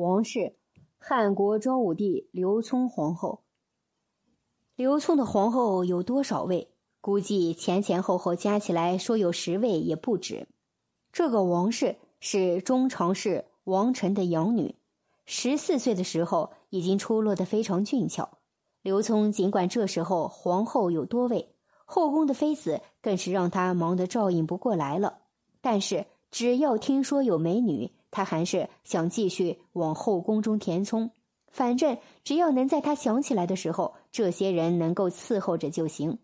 王氏，汉国昭武帝刘聪皇后。刘聪的皇后有多少位？估计前前后后加起来说有十位也不止。这个王氏是中常侍王臣的养女，十四岁的时候已经出落得非常俊俏。刘聪尽管这时候皇后有多位，后宫的妃子更是让他忙得照应不过来了。但是只要听说有美女，他还是想继续往后宫中填充。反正只要能在他想起来的时候，这些人能够伺候着就行。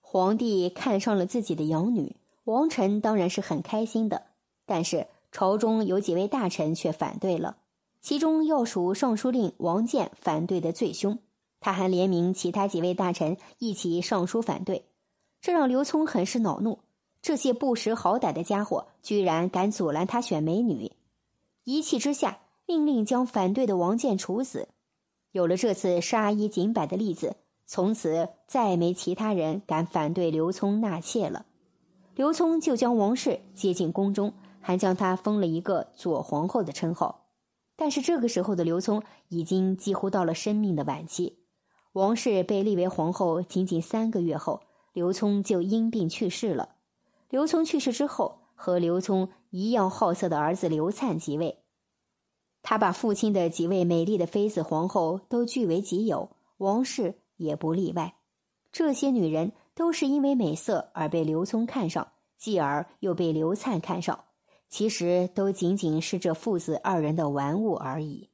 皇帝看上了自己的养女，王臣当然是很开心的。但是朝中有几位大臣却反对了，其中要数尚书令王建反对的最凶。他还联名其他几位大臣一起上书反对，这让刘聪很是恼怒。这些不识好歹的家伙居然敢阻拦他选美女，一气之下。命令将反对的王建处死。有了这次杀一儆百的例子，从此再没其他人敢反对刘聪纳妾了。刘聪就将王氏接进宫中，还将她封了一个左皇后的称号。但是这个时候的刘聪已经几乎到了生命的晚期。王氏被立为皇后仅仅三个月后，刘聪就因病去世了。刘聪去世之后，和刘聪一样好色的儿子刘灿即位。他把父亲的几位美丽的妃子、皇后都据为己有，王氏也不例外。这些女人都是因为美色而被刘聪看上，继而又被刘灿看上，其实都仅仅是这父子二人的玩物而已。